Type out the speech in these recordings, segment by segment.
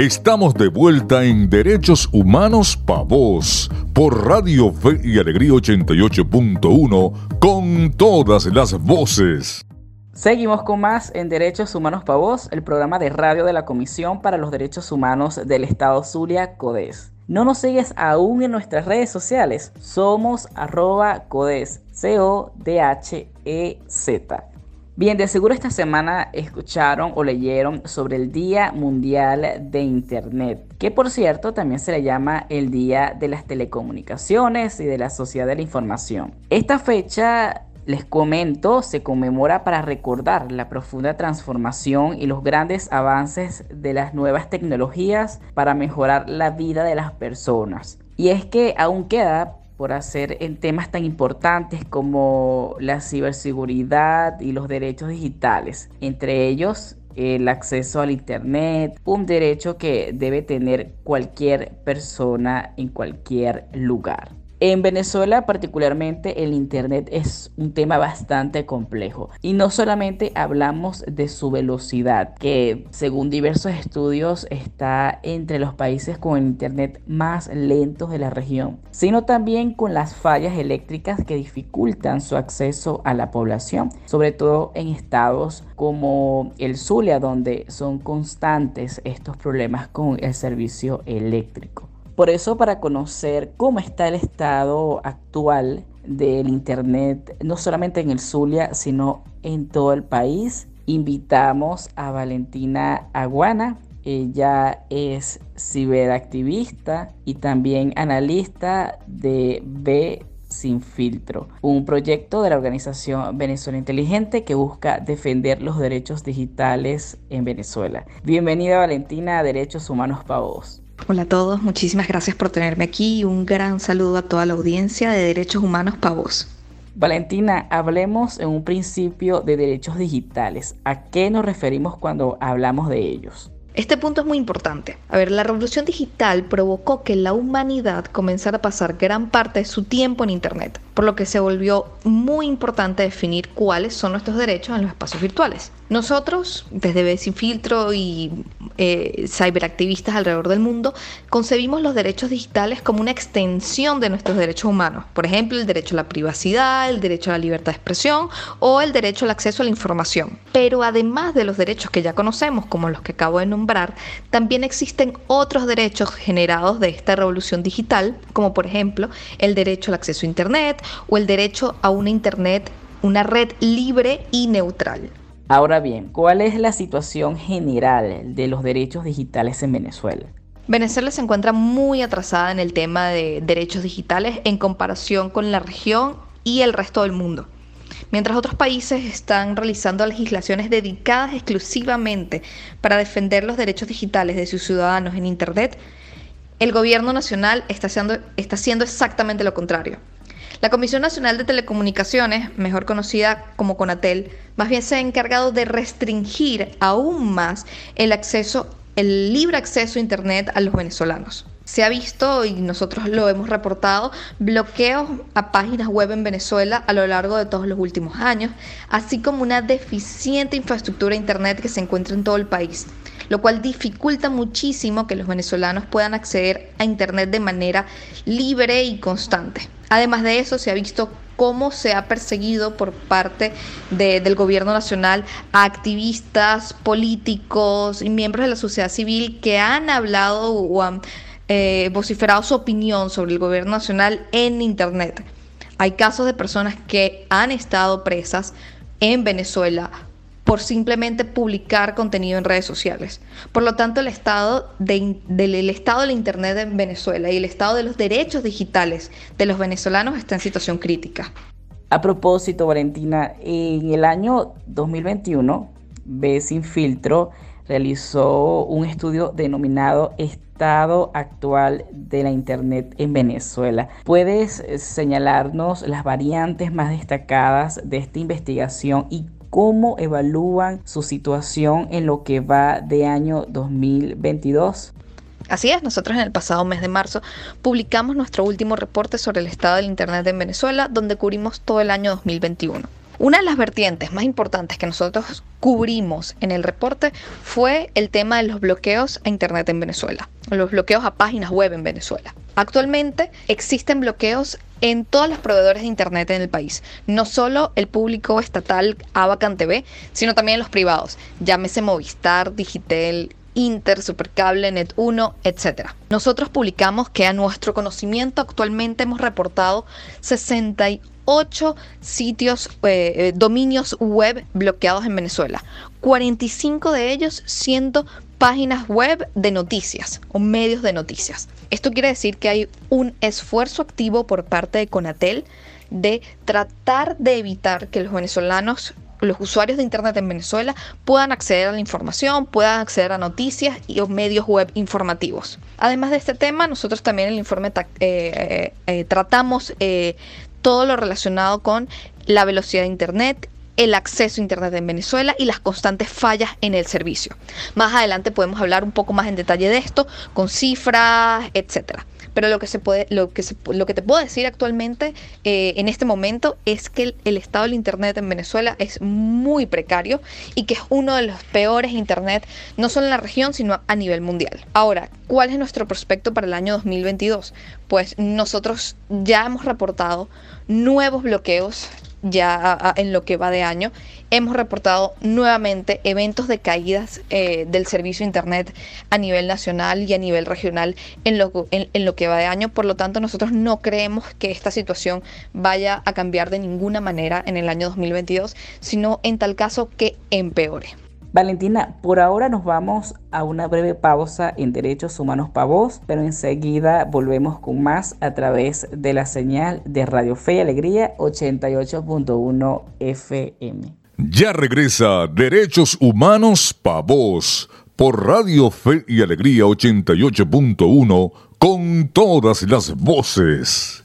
Estamos de vuelta en Derechos Humanos Pa' Vos por Radio Fe y Alegría 88.1 con todas las voces. Seguimos con más en Derechos Humanos Pa' Vos, el programa de radio de la Comisión para los Derechos Humanos del Estado Zulia, CODES. No nos sigues aún en nuestras redes sociales. Somos arroba CODES, C-O-D-H-E-Z. Bien, de seguro esta semana escucharon o leyeron sobre el Día Mundial de Internet, que por cierto también se le llama el Día de las Telecomunicaciones y de la Sociedad de la Información. Esta fecha les comento, se conmemora para recordar la profunda transformación y los grandes avances de las nuevas tecnologías para mejorar la vida de las personas. Y es que aún queda por hacer en temas tan importantes como la ciberseguridad y los derechos digitales, entre ellos el acceso al Internet, un derecho que debe tener cualquier persona en cualquier lugar. En Venezuela particularmente el Internet es un tema bastante complejo y no solamente hablamos de su velocidad, que según diversos estudios está entre los países con el Internet más lentos de la región, sino también con las fallas eléctricas que dificultan su acceso a la población, sobre todo en estados como el Zulia, donde son constantes estos problemas con el servicio eléctrico. Por eso, para conocer cómo está el estado actual del Internet, no solamente en el Zulia, sino en todo el país, invitamos a Valentina Aguana. Ella es ciberactivista y también analista de B sin filtro, un proyecto de la organización Venezuela Inteligente que busca defender los derechos digitales en Venezuela. Bienvenida Valentina a Derechos Humanos para vos. Hola a todos, muchísimas gracias por tenerme aquí y un gran saludo a toda la audiencia de Derechos Humanos Pavos. Valentina, hablemos en un principio de derechos digitales. ¿A qué nos referimos cuando hablamos de ellos? Este punto es muy importante. A ver, la revolución digital provocó que la humanidad comenzara a pasar gran parte de su tiempo en Internet, por lo que se volvió muy importante definir cuáles son nuestros derechos en los espacios virtuales. Nosotros, desde B Sin Filtro y eh, cyberactivistas alrededor del mundo, concebimos los derechos digitales como una extensión de nuestros derechos humanos. Por ejemplo, el derecho a la privacidad, el derecho a la libertad de expresión o el derecho al acceso a la información. Pero además de los derechos que ya conocemos, como los que acabo de nombrar, también existen otros derechos generados de esta revolución digital, como por ejemplo el derecho al acceso a Internet o el derecho a una Internet, una red libre y neutral. Ahora bien, ¿cuál es la situación general de los derechos digitales en Venezuela? Venezuela se encuentra muy atrasada en el tema de derechos digitales en comparación con la región y el resto del mundo. Mientras otros países están realizando legislaciones dedicadas exclusivamente para defender los derechos digitales de sus ciudadanos en Internet, el gobierno nacional está haciendo, está haciendo exactamente lo contrario. La Comisión Nacional de Telecomunicaciones, mejor conocida como CONATEL, más bien se ha encargado de restringir aún más el acceso, el libre acceso a Internet a los venezolanos. Se ha visto, y nosotros lo hemos reportado, bloqueos a páginas web en Venezuela a lo largo de todos los últimos años, así como una deficiente infraestructura de Internet que se encuentra en todo el país lo cual dificulta muchísimo que los venezolanos puedan acceder a Internet de manera libre y constante. Además de eso, se ha visto cómo se ha perseguido por parte del gobierno nacional a activistas, políticos y miembros de la sociedad civil que han hablado o han eh, vociferado su opinión sobre el gobierno nacional en Internet. Hay casos de personas que han estado presas en Venezuela por simplemente publicar contenido en redes sociales. Por lo tanto, el estado, del estado de la Internet en Venezuela y el estado de los derechos digitales de los venezolanos está en situación crítica. A propósito, Valentina, en el año 2021, B Sin Filtro realizó un estudio denominado Estado actual de la Internet en Venezuela. ¿Puedes señalarnos las variantes más destacadas de esta investigación y cómo evalúan su situación en lo que va de año 2022. Así es, nosotros en el pasado mes de marzo publicamos nuestro último reporte sobre el estado del Internet en Venezuela, donde cubrimos todo el año 2021. Una de las vertientes más importantes que nosotros cubrimos en el reporte fue el tema de los bloqueos a Internet en Venezuela, los bloqueos a páginas web en Venezuela. Actualmente existen bloqueos en todos los proveedores de Internet en el país, no solo el público estatal Abacan TV, sino también los privados, llámese Movistar, Digitel, Inter, Supercable, Net1, etc. Nosotros publicamos que a nuestro conocimiento actualmente hemos reportado 68 sitios, eh, eh, dominios web bloqueados en Venezuela, 45 de ellos siendo páginas web de noticias o medios de noticias. Esto quiere decir que hay un esfuerzo activo por parte de Conatel de tratar de evitar que los venezolanos los usuarios de Internet en Venezuela puedan acceder a la información, puedan acceder a noticias y medios web informativos. Además de este tema, nosotros también en el informe eh, eh, eh, tratamos todo lo relacionado con la velocidad de Internet, el acceso a Internet en Venezuela y las constantes fallas en el servicio. Más adelante podemos hablar un poco más en detalle de esto, con cifras, etcétera. Pero lo que, se puede, lo que, lo que te puedo decir actualmente, eh, en este momento, es que el, estado del Internet en Venezuela es muy precario y que es uno de los peores Internet, no solo en la región, sino a nivel mundial. Ahora, ¿cuál es nuestro prospecto para el año 2022? Pues nosotros ya hemos reportado nuevos bloqueos ya en lo que va de año, hemos reportado nuevamente eventos de caídas eh, del servicio Internet a nivel nacional y a nivel regional en lo, en lo que va de año. Por lo tanto, nosotros no creemos que esta situación vaya a cambiar de ninguna manera en el año 2022, sino en tal caso que empeore. Valentina, por ahora nos vamos a una breve pausa en Derechos Humanos para Voz, pero enseguida volvemos con más a través de la señal de Radio Fe y Alegría 88.1 FM. Ya regresa Derechos Humanos para Voz por Radio Fe y Alegría 88.1 con todas las voces.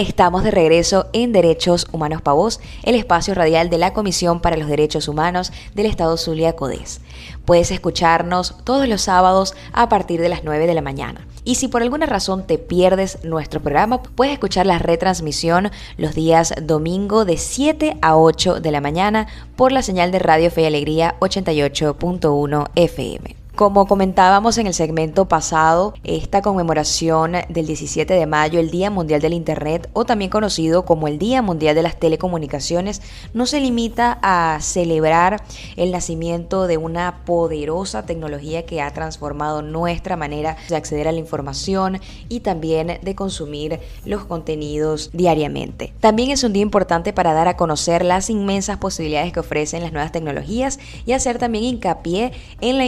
Estamos de regreso en Derechos Humanos Pa' Voz, el espacio radial de la Comisión para los Derechos Humanos del Estado Zulia Codés. Puedes escucharnos todos los sábados a partir de las 9 de la mañana. Y si por alguna razón te pierdes nuestro programa, puedes escuchar la retransmisión los días domingo de 7 a 8 de la mañana por la señal de Radio Fe y Alegría 88.1 FM. Como comentábamos en el segmento pasado, esta conmemoración del 17 de mayo, el Día Mundial del Internet, o también conocido como el Día Mundial de las Telecomunicaciones, no se limita a celebrar el nacimiento de una poderosa tecnología que ha transformado nuestra manera de acceder a la información y también de consumir los contenidos diariamente. También es un día importante para dar a conocer las inmensas posibilidades que ofrecen las nuevas tecnologías y hacer también hincapié en la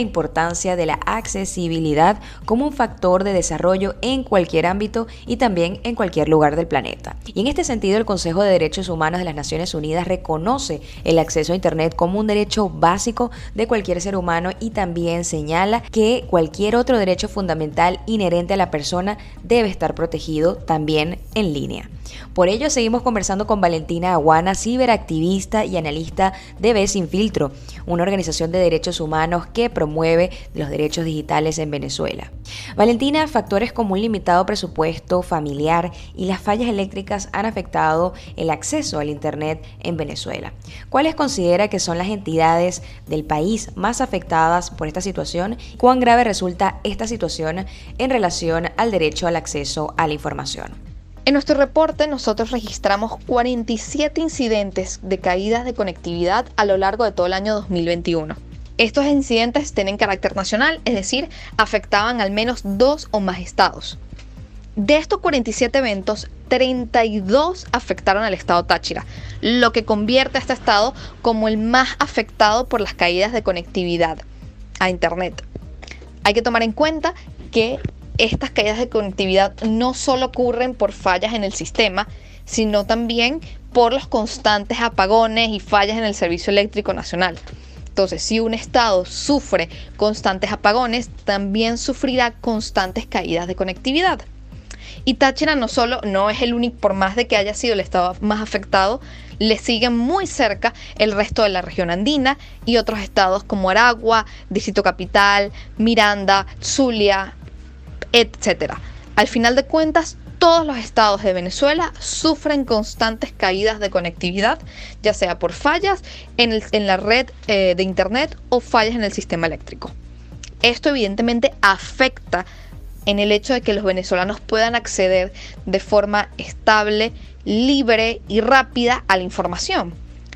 de la accesibilidad como un factor de desarrollo en cualquier ámbito y también en cualquier lugar del planeta. Y en este sentido, el Consejo de Derechos Humanos de las Naciones Unidas reconoce el acceso a Internet como un derecho básico de cualquier ser humano y también señala que cualquier otro derecho fundamental inherente a la persona debe estar protegido también en línea. Por ello seguimos conversando con Valentina Aguana, ciberactivista y analista de B Sin Filtro, una organización de derechos humanos que promueve los derechos digitales en Venezuela. Valentina, factores como un limitado presupuesto familiar y las fallas eléctricas han afectado el acceso al Internet en Venezuela. ¿Cuáles considera que son las entidades del país más afectadas por esta situación? ¿Cuán grave resulta esta situación en relación al derecho al acceso a la información? En nuestro reporte nosotros registramos 47 incidentes de caídas de conectividad a lo largo de todo el año 2021. Estos incidentes tienen carácter nacional, es decir, afectaban al menos dos o más estados. De estos 47 eventos, 32 afectaron al estado Táchira, lo que convierte a este estado como el más afectado por las caídas de conectividad a Internet. Hay que tomar en cuenta que estas caídas de conectividad no solo ocurren por fallas en el sistema, sino también por los constantes apagones y fallas en el servicio eléctrico nacional. Entonces, si un estado sufre constantes apagones, también sufrirá constantes caídas de conectividad. Y Táchira no solo no es el único, por más de que haya sido el estado más afectado, le siguen muy cerca el resto de la región andina y otros estados como Aragua, Distrito Capital, Miranda, Zulia, etc. Al final de cuentas, todos los estados de Venezuela sufren constantes caídas de conectividad, ya sea por fallas en, la red eh, de Internet o fallas en el sistema eléctrico. Esto evidentemente afecta en el hecho de que los venezolanos puedan acceder de forma estable, libre y rápida a la información,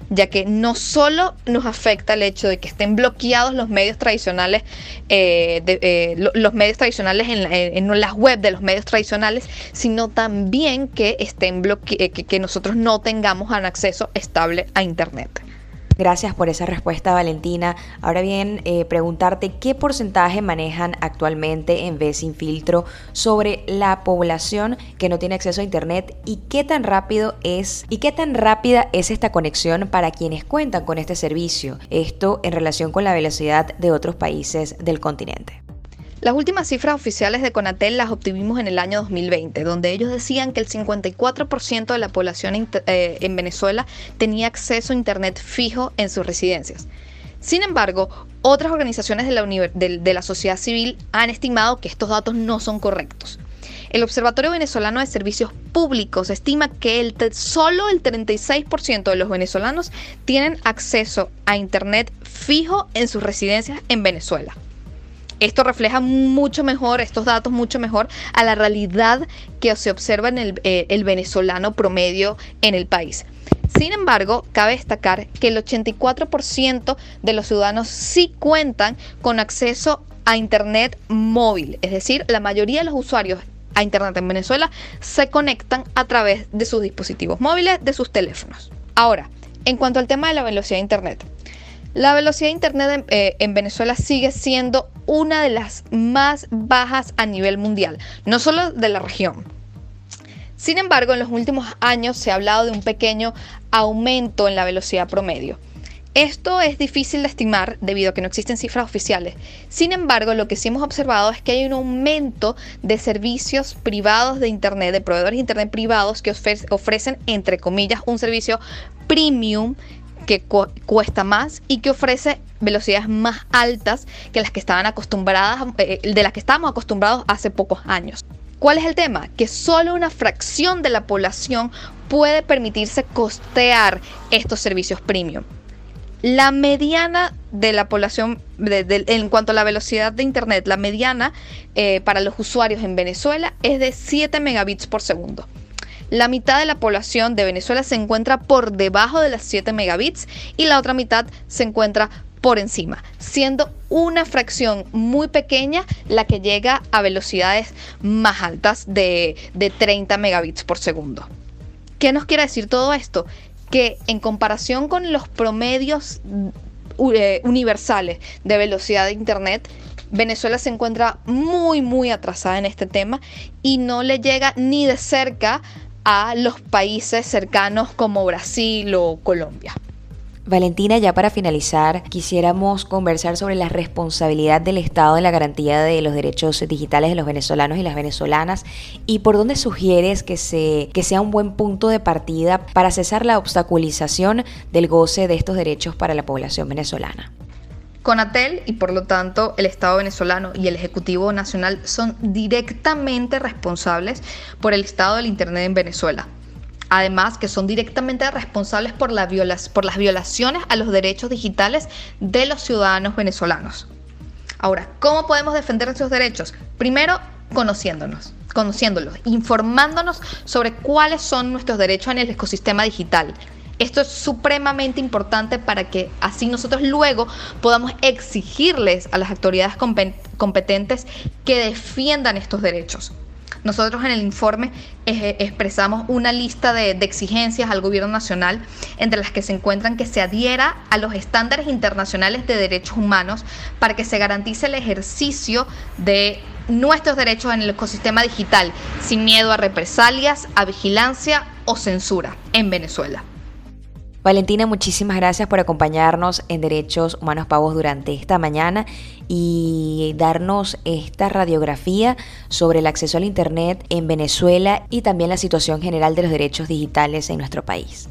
ya que no solo nos afecta el hecho de que estén bloqueados los medios tradicionales, eh, eh, los medios tradicionales en, las web de los medios tradicionales, sino también que estén que, que nosotros no tengamos un acceso estable a Internet. Gracias por esa respuesta, Valentina. Ahora bien, eh, preguntarte qué porcentaje manejan actualmente en Vez Sin Filtro sobre la población que no tiene acceso a Internet y qué tan rápido es y qué tan rápida es esta conexión para quienes cuentan con este servicio. Esto en relación con la velocidad de otros países del continente. Las últimas cifras oficiales de Conatel las obtuvimos en el año 2020, donde ellos decían que el 54% de la población eh, en Venezuela tenía acceso a Internet fijo en sus residencias. Sin embargo, otras organizaciones de la, sociedad civil han estimado que estos datos no son correctos. El Observatorio Venezolano de Servicios Públicos estima que solo el 36% de los venezolanos tienen acceso a Internet fijo en sus residencias en Venezuela. Esto refleja mucho mejor, estos datos mucho mejor a la realidad que se observa en el, eh, el venezolano promedio en el país. Sin embargo, cabe destacar que el 84% de los ciudadanos sí cuentan con acceso a Internet móvil, es decir, la mayoría de los usuarios a Internet en Venezuela se conectan a través de sus dispositivos móviles, de sus teléfonos. Ahora, en cuanto al tema de la velocidad de Internet, la velocidad de Internet eh, en, Venezuela sigue siendo una de las más bajas a nivel mundial, no solo de la región. Sin embargo, en los últimos años se ha hablado de un pequeño aumento en la velocidad promedio. Esto es difícil de estimar debido a que no existen cifras oficiales. Sin embargo, lo que sí hemos observado es que hay un aumento de servicios privados de Internet, de proveedores de Internet privados que ofrecen, entre comillas, un servicio premium que cuesta más y que ofrece velocidades más altas que las que estaban acostumbradas, eh, de las que estábamos acostumbrados hace pocos años. ¿Cuál es el tema? Que solo una fracción de la población puede permitirse costear estos servicios premium. La mediana de la población, en cuanto a la velocidad de Internet, la mediana eh, para los usuarios en Venezuela es de 7 megabits por segundo. La mitad de la población de Venezuela se encuentra por debajo de las 7 megabits y la otra mitad se encuentra por encima, siendo una fracción muy pequeña la que llega a velocidades más altas de, 30 megabits por segundo. ¿Qué nos quiere decir todo esto? Que en comparación con los promedios eh, universales de velocidad de Internet, Venezuela se encuentra muy, muy atrasada en este tema y no le llega ni de cerca a los países cercanos como Brasil o Colombia. Valentina, ya para finalizar, quisiéramos conversar sobre la responsabilidad del Estado en la garantía de los derechos digitales de los venezolanos y las venezolanas y por dónde sugieres que, se, que sea un buen punto de partida para cesar la obstaculización del goce de estos derechos para la población venezolana. Conatel y por lo tanto el Estado venezolano y el Ejecutivo Nacional son directamente responsables por el estado del Internet en Venezuela. Además, que son directamente responsables por, por las violaciones a los derechos digitales de los ciudadanos venezolanos. Ahora, ¿cómo podemos defender nuestros derechos? Primero, conociéndonos, conociéndolos, informándonos sobre cuáles son nuestros derechos en el ecosistema digital, esto es supremamente importante para que así nosotros luego podamos exigirles a las autoridades competentes que defiendan estos derechos. Nosotros en el informe eh, expresamos una lista de, exigencias al gobierno nacional, entre las que se encuentran que se adhiera a los estándares internacionales de derechos humanos para que se garantice el ejercicio de nuestros derechos en el ecosistema digital, sin miedo a represalias, a vigilancia o censura en Venezuela. Valentina, muchísimas gracias por acompañarnos en Derechos Humanos Pavos durante esta mañana y darnos esta radiografía sobre el acceso al Internet en Venezuela y también la situación general de los derechos digitales en nuestro país.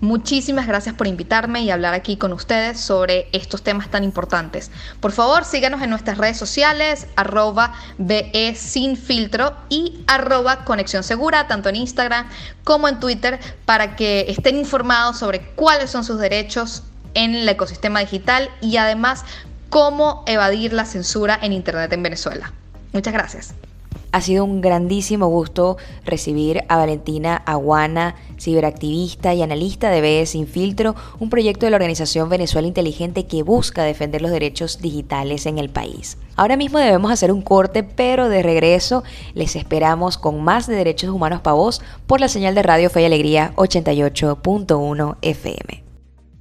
Muchísimas gracias por invitarme y hablar aquí con ustedes sobre estos temas tan importantes. Por favor, síganos en nuestras redes sociales, arroba BE sin filtro y arroba conexión segura, tanto en Instagram como en Twitter, para que estén informados sobre cuáles son sus derechos en el ecosistema digital y además cómo evadir la censura en Internet en Venezuela. Muchas gracias. Ha sido un grandísimo gusto recibir a Valentina Aguana, ciberactivista y analista de BE Sin Filtro, un proyecto de la organización Venezuela Inteligente que busca defender los derechos digitales en el país. Ahora mismo debemos hacer un corte, pero de regreso les esperamos con más de Derechos Humanos para vos por la señal de Radio Fe y Alegría 88.1 FM.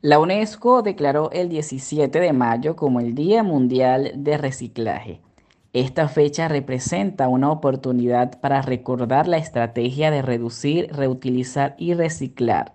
La UNESCO declaró el 17 de mayo como el Día Mundial de Reciclaje. Esta fecha representa una oportunidad para recordar la estrategia de reducir, reutilizar y reciclar,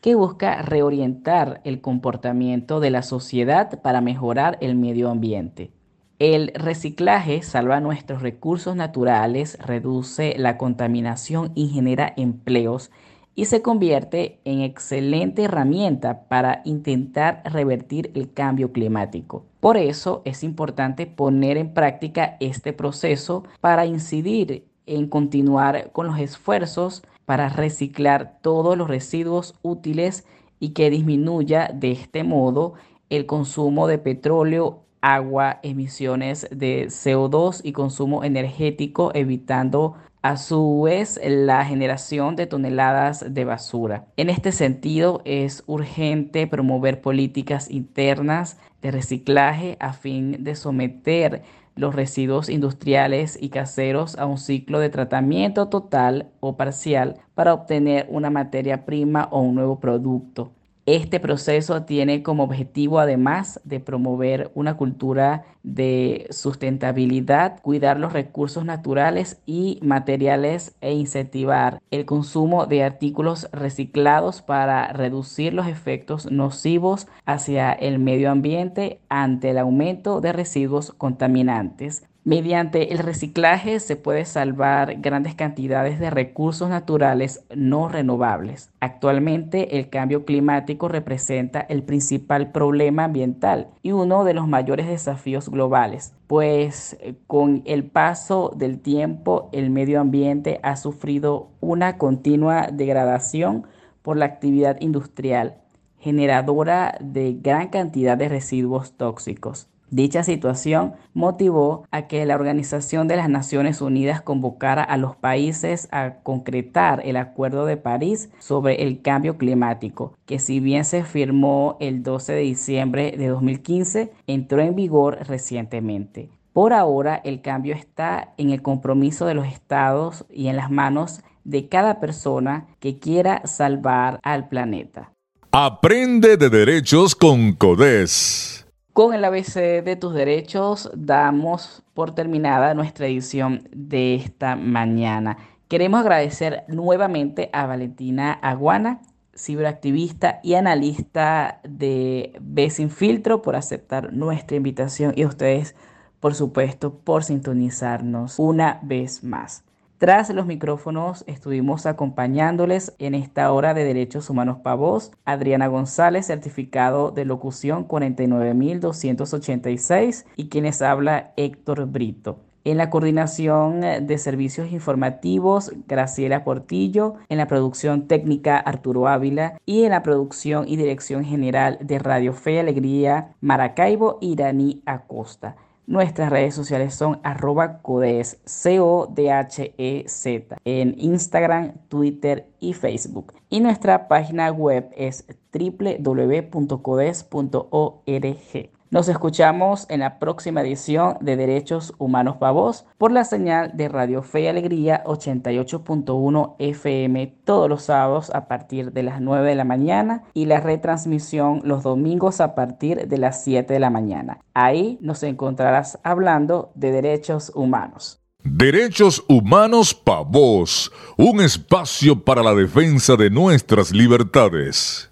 que busca reorientar el comportamiento de la sociedad para mejorar el medio ambiente. El reciclaje salva nuestros recursos naturales, reduce la contaminación y genera empleos y se convierte en excelente herramienta para intentar revertir el cambio climático. Por eso es importante poner en práctica este proceso para incidir en continuar con los esfuerzos para reciclar todos los residuos útiles y que disminuya de este modo el consumo de petróleo, agua, emisiones de CO2 y consumo energético, evitando a su vez la generación de toneladas de basura. En este sentido, es urgente promover políticas internas de reciclaje a fin de someter los residuos industriales y caseros a un ciclo de tratamiento total o parcial para obtener una materia prima o un nuevo producto. Este proceso tiene como objetivo, además de promover una cultura de sustentabilidad, cuidar los recursos naturales y materiales e incentivar el consumo de artículos reciclados para reducir los efectos nocivos hacia el medio ambiente ante el aumento de residuos contaminantes. Mediante el reciclaje se puede salvar grandes cantidades de recursos naturales no renovables. Actualmente el cambio climático representa el principal problema ambiental y uno de los mayores desafíos globales, pues eh, con el paso del tiempo el medio ambiente ha sufrido una continua degradación por la actividad industrial, generadora de gran cantidad de residuos tóxicos. Dicha situación motivó a que la Organización de las Naciones Unidas convocara a los países a concretar el Acuerdo de París sobre el cambio climático, que si bien se firmó el 12 de diciembre de 2015, entró en vigor recientemente. Por ahora, el cambio está en el compromiso de los estados y en las manos de cada persona que quiera salvar al planeta. Aprende de derechos con CODES. Con el ABC de tus derechos damos por terminada nuestra edición de esta mañana. Queremos agradecer nuevamente a Valentina Aguana, ciberactivista y analista de B Sin Filtro, por aceptar nuestra invitación y a ustedes, por supuesto, por sintonizarnos una vez más. Tras los micrófonos estuvimos acompañándoles en esta hora de Derechos Humanos para Voz, Adriana González, certificado de locución 49286 y quienes habla Héctor Brito. En la coordinación de servicios informativos, Graciela Portillo. En la producción técnica, Arturo Ávila. Y en la producción y dirección general de Radio Fe y Alegría, Maracaibo, Iraní Acosta. Nuestras redes sociales son arroba codes, C-O-D-H-E-Z, en Instagram, Twitter y Facebook. Y nuestra página web es www.codes.org. Nos escuchamos en la próxima edición de Derechos Humanos para Voz por la señal de Radio Fe y Alegría 88.1 FM todos los sábados a partir de las 9 de la mañana y la retransmisión los domingos a partir de las 7 de la mañana. Ahí nos encontrarás hablando de derechos humanos. Derechos Humanos para Voz, un espacio para la defensa de nuestras libertades.